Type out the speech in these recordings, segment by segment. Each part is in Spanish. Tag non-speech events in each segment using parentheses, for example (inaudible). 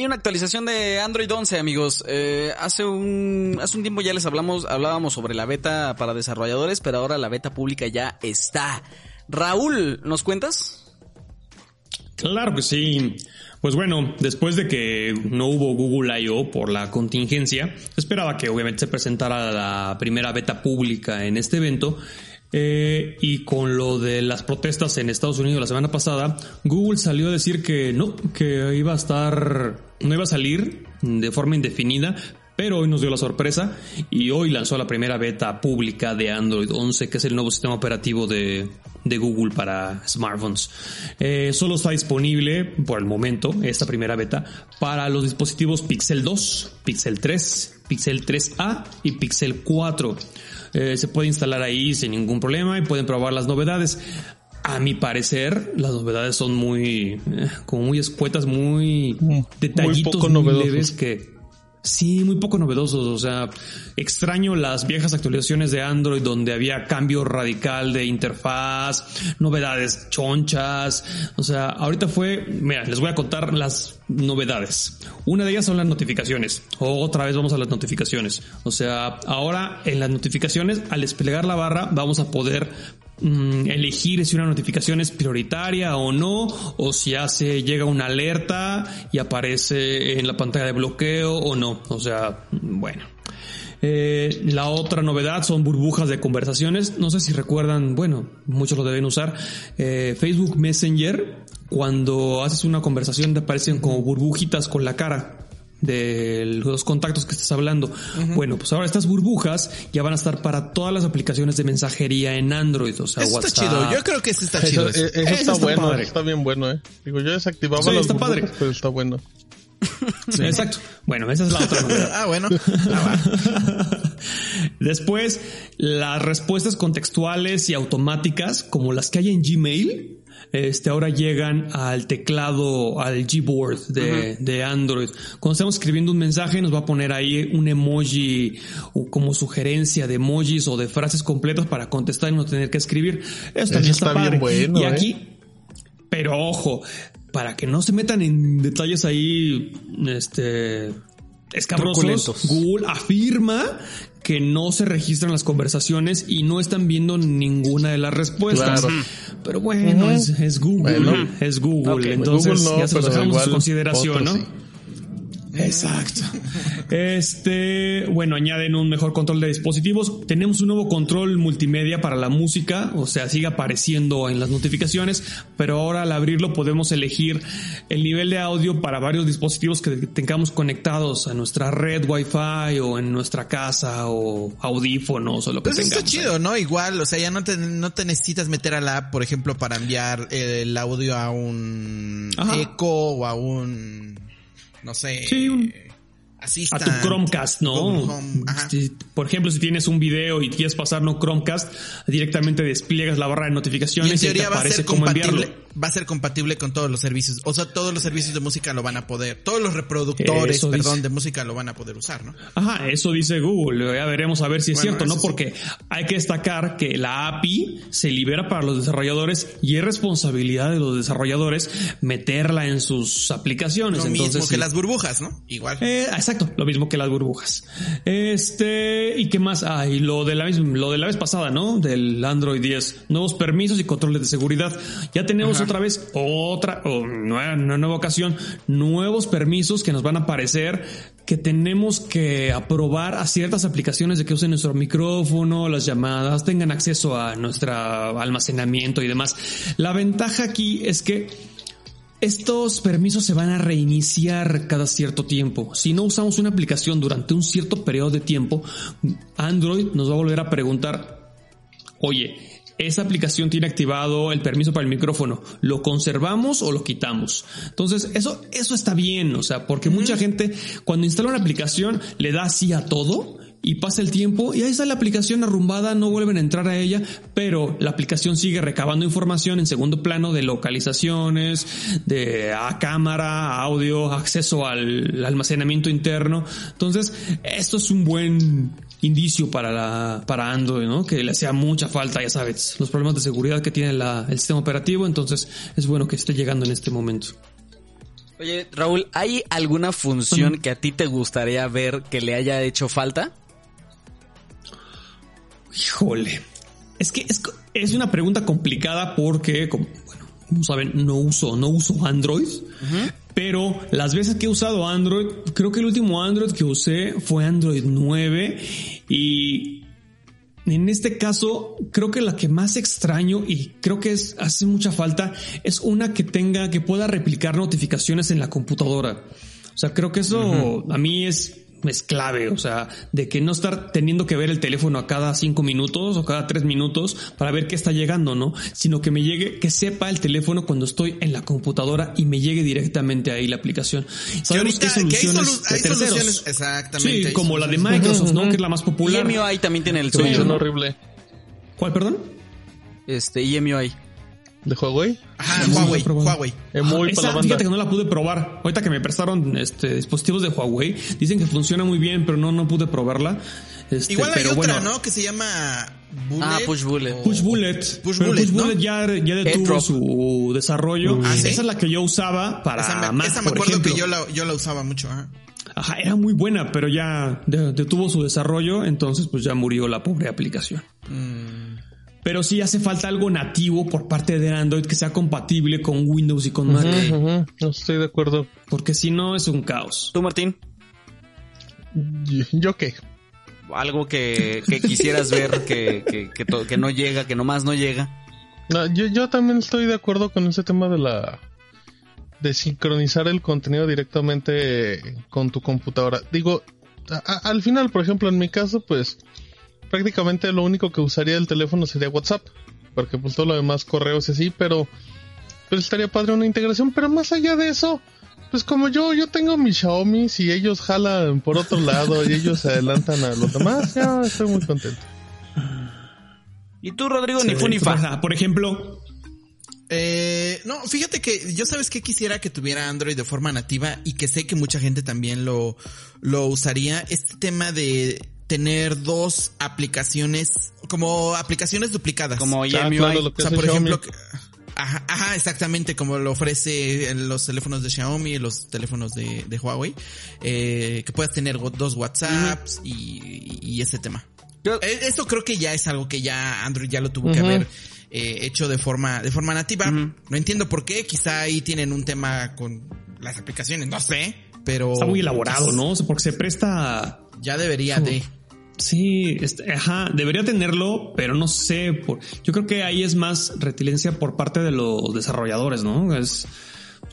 hay una actualización de Android 11, amigos. Eh, hace un hace un tiempo ya les hablamos hablábamos sobre la beta para desarrolladores, pero ahora la beta pública ya está. Raúl, ¿nos cuentas? Claro que sí. Pues bueno, después de que no hubo Google I.O. por la contingencia, esperaba que obviamente se presentara la primera beta pública en este evento. Eh, y con lo de las protestas en Estados Unidos la semana pasada, Google salió a decir que no, que iba a estar, no iba a salir de forma indefinida, pero hoy nos dio la sorpresa y hoy lanzó la primera beta pública de Android 11, que es el nuevo sistema operativo de, Google para smartphones. Eh, solo está disponible por el momento, esta primera beta, para los dispositivos Pixel 2, Pixel 3, Pixel 3A y Pixel 4. Eh, se puede instalar ahí sin ningún problema y pueden probar las novedades. A mi parecer, las novedades son muy, eh, como muy escuetas, muy detallitos, muy, leves que Sí, muy poco novedosos. O sea, extraño las viejas actualizaciones de Android donde había cambio radical de interfaz, novedades chonchas. O sea, ahorita fue, mira, les voy a contar las novedades. Una de ellas son las notificaciones. Otra vez vamos a las notificaciones. O sea, ahora en las notificaciones, al desplegar la barra, vamos a poder Mm, elegir si una notificación es prioritaria o no, o si hace, llega una alerta y aparece en la pantalla de bloqueo o no. O sea, bueno. Eh, la otra novedad son burbujas de conversaciones. No sé si recuerdan, bueno, muchos lo deben usar. Eh, Facebook Messenger, cuando haces una conversación te aparecen como burbujitas con la cara de los contactos que estás hablando. Bueno, pues ahora estas burbujas ya van a estar para todas las aplicaciones de mensajería en Android, o sea, eso Está chido, yo creo que eso está chido. Eso, está, bueno, está bien bueno, eh. Digo, yo desactivaba sí, las está burbujas, padre. pero está bueno. (laughs) Sí. Exacto. Bueno, esa es la otra novedad. (laughs) ah, bueno. Ah, (laughs) Después, las respuestas contextuales y automáticas, como las que hay en Gmail, este, ahora llegan al teclado, al Gboard de, de Android. Cuando estamos escribiendo un mensaje, nos va a poner ahí un emoji o como sugerencia de emojis o de frases completas para contestar y no tener que escribir. Esto también está, Bien bueno, y aquí, ¿eh? pero ojo, para que no se metan en detalles ahí, este, escabrosos, Google afirma que no se registran las conversaciones y no están viendo ninguna de las respuestas. Pero bueno, es, Google, es Google, entonces ya se los dejamos a su consideración, ¿no? Exacto. (laughs) Este, bueno, añaden un mejor control de dispositivos. Tenemos un nuevo control multimedia para la música, o sea, sigue apareciendo en las notificaciones, pero ahora al abrirlo podemos elegir el nivel de audio para varios dispositivos que tengamos conectados a nuestra red Wi-Fi o en nuestra casa o audífonos o lo que pues tengamos. Está chido, ¿no? Igual, o sea, ya no te, no te necesitas meter a la app, por ejemplo, para enviar el audio a un eco o a un no sé. A tu Chromecast, ¿no? por ejemplo, si tienes un video y quieres pasar no Chromecast, directamente despliegas la barra de notificaciones y, en teoría va a ser compatible, Va a ser compatible con todos los servicios. O sea, todos los servicios de música lo van a poder, todos los reproductores, perdón, de música lo van a poder usar, ¿no? Ajá, eso dice Google. Ya veremos a ver si es cierto, ¿no? Porque hay que destacar que la API se libera para los desarrolladores y es responsabilidad de los desarrolladores meterla en sus aplicaciones. Lo Entonces, mismo que las burbujas, ¿no? Igual. Eh, Exacto, lo mismo que las burbujas. Este, ¿y qué más? Ah, y lo de la lo de la vez pasada, ¿no? Del Android 10. Nuevos permisos y controles de seguridad. Ya tenemos otra vez otra, una, nueva ocasión, nuevos permisos que nos van a aparecer que tenemos que aprobar a ciertas aplicaciones de que usen nuestro micrófono, las llamadas, tengan acceso a nuestro almacenamiento y demás. La ventaja aquí es que estos permisos se van a reiniciar cada cierto tiempo. Si no usamos una aplicación durante un cierto periodo de tiempo, Android nos va a volver a preguntar, oye, esa aplicación tiene activado el permiso para el micrófono. ¿Lo conservamos o lo quitamos? Entonces, eso, eso está bien, o sea, porque mucha gente cuando instala una aplicación le da así a todo y pasa el tiempo y ahí está la aplicación arrumbada, no vuelven a entrar a ella, pero la aplicación sigue recabando información en segundo plano de localizaciones, de a cámara, audio, acceso al almacenamiento interno. Entonces, esto es un buen indicio para la para Android, ¿no? Que le hacía mucha falta, ya sabes, los problemas de seguridad que tiene el sistema operativo, entonces es bueno que esté llegando en este momento. Oye, Raúl, ¿hay alguna función que a ti te gustaría ver que le haya hecho falta? Híjole. Es que es, una pregunta complicada porque, como, bueno, como saben, no uso, no uso Android. Pero las veces que he usado Android, creo que el último Android que usé fue Android 9 y en este caso, creo que la que más extraño y creo que es, hace mucha falta es una que tenga, que pueda replicar notificaciones en la computadora. O sea, creo que eso a mí es es clave, o sea, de que no estar teniendo que ver el teléfono a cada cinco minutos o cada tres minutos para ver qué está llegando, ¿no? Sino que me llegue, que sepa el teléfono cuando estoy en la computadora y me llegue directamente ahí la aplicación. Sabemos que hay soluciones de terceros. exactamente. Sí, como la de Microsoft, ¿no? Que es la más popular. EMUI también tiene el suyo. horrible. ¿Cuál, perdón? Este, EMUI. ¿De Huawei? Ajá, Huawei. Huawei. muy Esa, fíjate que no la pude probar. Ahorita que me prestaron este dispositivos de Huawei, dicen que funciona muy bien, pero no, no pude probarla. Este, Igual hay pero otra, bueno, ¿no? Que se llama Bullet. Ah, Push Bullet. Push Bullet. Push Bullet, Push Bullet ya, ya detuvo su desarrollo. Ah, Esa es la que yo usaba para esa me, esa me acuerdo que yo la, yo la usaba mucho. Ajá, era muy buena, pero ya detuvo su desarrollo, entonces pues ya murió la pobre aplicación. Mm. Pero sí hace falta algo nativo por parte de Android que sea compatible con Windows y con Mac. No estoy de acuerdo. Porque si no es un caos. ¿Tú, Martín? ¿Yo qué? Algo que, quisieras ver que, que, que, no llega, que nomás no llega. No, yo, yo también estoy de acuerdo con ese tema de la de sincronizar el contenido directamente con tu computadora. Digo, al final, por ejemplo, en mi caso, pues prácticamente lo único que usaría el teléfono sería WhatsApp, porque pues todo lo demás correos y así, pero pues estaría padre una integración, pero más allá de eso, pues como yo, yo tengo mis Xiaomi, si ellos jalan por otro (laughs) lado y ellos se adelantan a los demás, ya estoy muy contento. ¿Y tú, Rodrigo, ni fu ni fa? Por ejemplo, eh, no, fíjate que yo sabes que quisiera que tuviera Android de forma nativa y que sé que mucha gente también lo, lo usaría. Este tema de tener dos aplicaciones, como aplicaciones duplicadas. Como EMUI. o sea, por ejemplo, ajá, exactamente como lo ofrece los teléfonos de Xiaomi y los teléfonos de, Huawei, eh, que puedas tener dos WhatsApps y, ese tema. Eh, eso creo que ya es algo que ya Android ya lo tuvo que haber eh, hecho de forma, de forma nativa. No entiendo por qué, quizá ahí tienen un tema con las aplicaciones, no sé, pero... Está muy elaborado, ¿no? Porque se presta... Ya debería de... Sí, este, ajá, debería tenerlo, pero no sé. Por, yo creo que ahí es más retiligencia por parte de los desarrolladores, ¿no? Es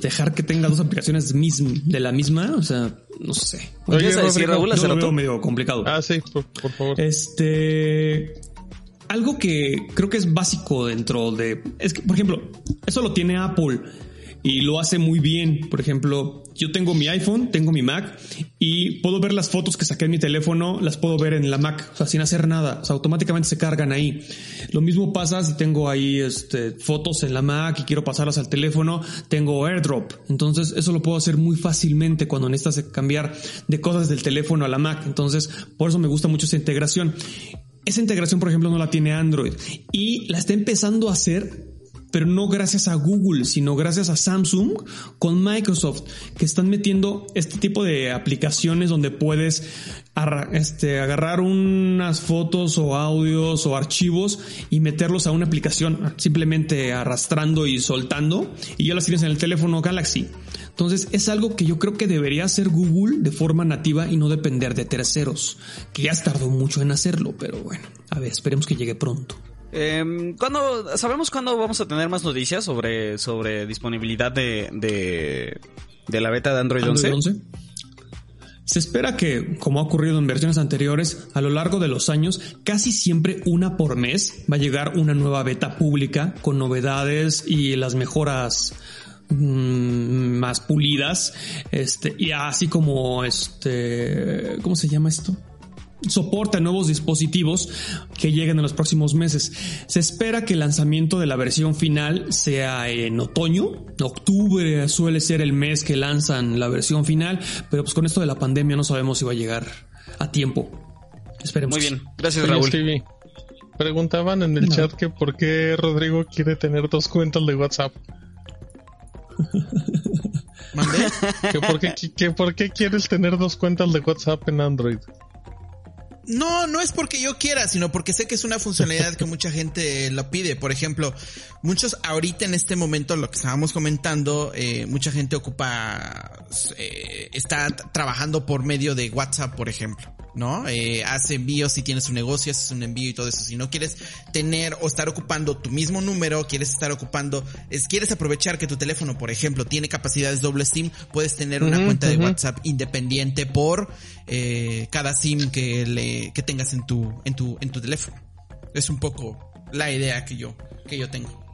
dejar que tenga dos aplicaciones de la misma, o sea, no sé. Oye, decir, Raúl, yo lo veo medio complicado. Ah, sí, por, favor. Este, algo que creo que es básico dentro de, es que, por ejemplo, eso lo tiene Apple y lo hace muy bien. Por ejemplo, yo tengo mi iPhone, tengo mi Mac y puedo ver las fotos que saqué en mi teléfono, las puedo ver en la Mac, o sea, sin hacer nada, o sea, automáticamente se cargan ahí. Lo mismo pasa si tengo ahí este, fotos en la Mac y quiero pasarlas al teléfono, tengo AirDrop. Entonces, eso lo puedo hacer muy fácilmente cuando necesitas cambiar de cosas del teléfono a la Mac. Entonces, por eso me gusta mucho esa integración. Esa integración, por ejemplo, no la tiene Android y la está empezando a hacer pero no gracias a Google, sino gracias a Samsung con Microsoft, que están metiendo este tipo de aplicaciones donde puedes este, agarrar unas fotos o audios o archivos y meterlos a una aplicación simplemente arrastrando y soltando y ya las tienes en el teléfono Galaxy. Entonces es algo que yo creo que debería hacer Google de forma nativa y no depender de terceros, que ya tardó mucho en hacerlo, pero bueno, a ver, esperemos que llegue pronto. Eh, ¿cuándo, ¿Sabemos cuándo vamos a tener más noticias sobre, sobre disponibilidad de, de, la beta de Android, 11? Se espera que, como ha ocurrido en versiones anteriores, a lo largo de los años, casi siempre una por mes va a llegar una nueva beta pública con novedades y las mejoras mm, más pulidas, este, y así como este, ¿cómo se llama esto? Soporta nuevos dispositivos que lleguen en los próximos meses. Se espera que el lanzamiento de la versión final sea en otoño. Octubre suele ser el mes que lanzan la versión final, pero pues con esto de la pandemia no sabemos si va a llegar a tiempo. Esperemos. Muy bien, gracias Raúl. preguntaban en el chat que por qué Rodrigo quiere tener dos cuentas de WhatsApp. (laughs) ¿Mandé? ¿Que por, qué, que por qué quieres tener dos cuentas de WhatsApp en Android? No, no es porque yo quiera, sino porque sé que es una funcionalidad que mucha gente lo pide. Por ejemplo, muchos ahorita en este momento, lo que estábamos comentando, eh, mucha gente ocupa, eh, está trabajando por medio de WhatsApp, por ejemplo. ¿No? Eh, hace envíos si tienes un negocio, haces un envío y todo eso. Si no quieres tener o estar ocupando tu mismo número, quieres estar ocupando, es, quieres aprovechar que tu teléfono, por ejemplo, tiene capacidades doble SIM, puedes tener una cuenta de WhatsApp independiente por eh, cada SIM que le que tengas en tu en tu en tu teléfono. Es un poco la idea que yo que yo tengo.